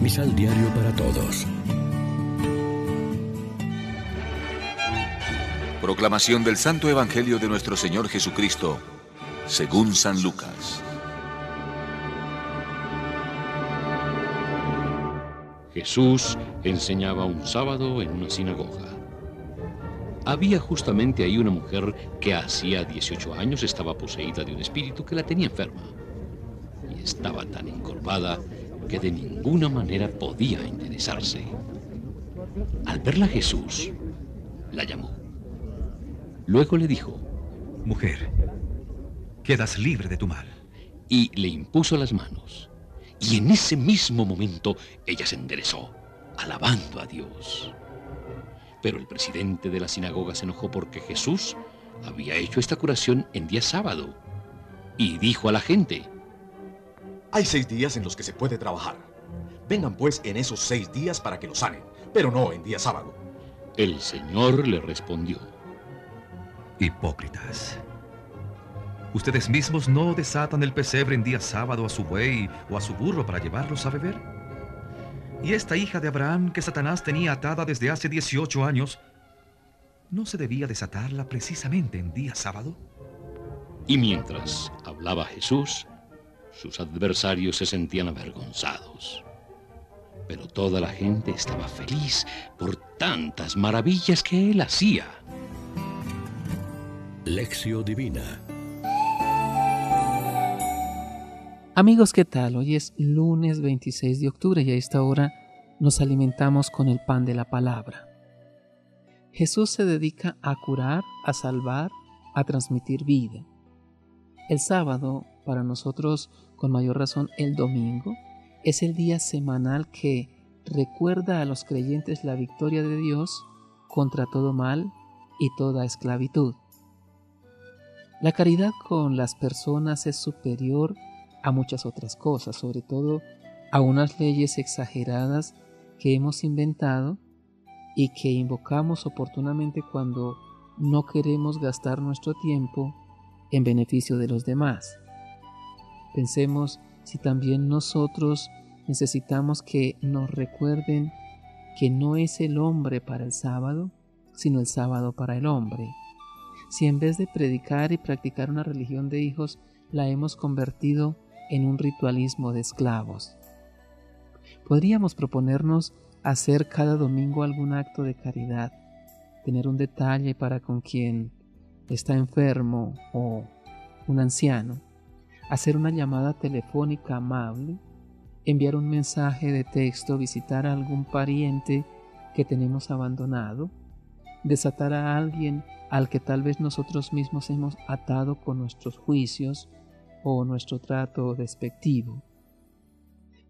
Misal Diario para Todos. Proclamación del Santo Evangelio de nuestro Señor Jesucristo, según San Lucas. Jesús enseñaba un sábado en una sinagoga. Había justamente ahí una mujer que hacía 18 años estaba poseída de un espíritu que la tenía enferma. Y estaba tan encorvada que de ninguna manera podía interesarse. Al verla Jesús, la llamó. Luego le dijo, Mujer, quedas libre de tu mal. Y le impuso las manos. Y en ese mismo momento ella se enderezó, alabando a Dios. Pero el presidente de la sinagoga se enojó porque Jesús había hecho esta curación en día sábado. Y dijo a la gente, Hay seis días en los que se puede trabajar. Vengan pues en esos seis días para que lo sanen, pero no en día sábado. El Señor le respondió, Hipócritas. ¿Ustedes mismos no desatan el pesebre en día sábado a su buey o a su burro para llevarlos a beber? Y esta hija de Abraham que Satanás tenía atada desde hace 18 años, ¿no se debía desatarla precisamente en día sábado? Y mientras hablaba Jesús, sus adversarios se sentían avergonzados. Pero toda la gente estaba feliz por tantas maravillas que él hacía. Lección Divina Amigos, ¿qué tal? Hoy es lunes 26 de octubre y a esta hora nos alimentamos con el pan de la palabra. Jesús se dedica a curar, a salvar, a transmitir vida. El sábado, para nosotros con mayor razón el domingo, es el día semanal que recuerda a los creyentes la victoria de Dios contra todo mal y toda esclavitud. La caridad con las personas es superior a muchas otras cosas, sobre todo a unas leyes exageradas que hemos inventado y que invocamos oportunamente cuando no queremos gastar nuestro tiempo en beneficio de los demás. Pensemos si también nosotros necesitamos que nos recuerden que no es el hombre para el sábado, sino el sábado para el hombre. Si en vez de predicar y practicar una religión de hijos, la hemos convertido en un ritualismo de esclavos. Podríamos proponernos hacer cada domingo algún acto de caridad, tener un detalle para con quien está enfermo o un anciano, hacer una llamada telefónica amable, enviar un mensaje de texto, visitar a algún pariente que tenemos abandonado, desatar a alguien al que tal vez nosotros mismos hemos atado con nuestros juicios o nuestro trato despectivo.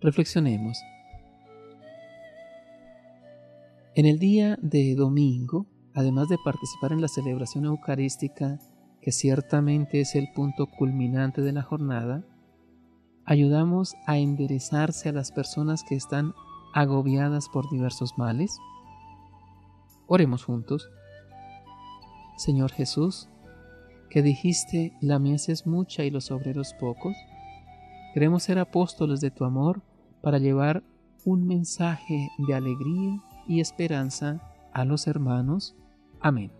Reflexionemos. En el día de domingo, además de participar en la celebración eucarística, que ciertamente es el punto culminante de la jornada, ayudamos a enderezarse a las personas que están agobiadas por diversos males. Oremos juntos. Señor Jesús, que dijiste, la mies es mucha y los obreros pocos, queremos ser apóstoles de tu amor para llevar un mensaje de alegría y esperanza a los hermanos. Amén.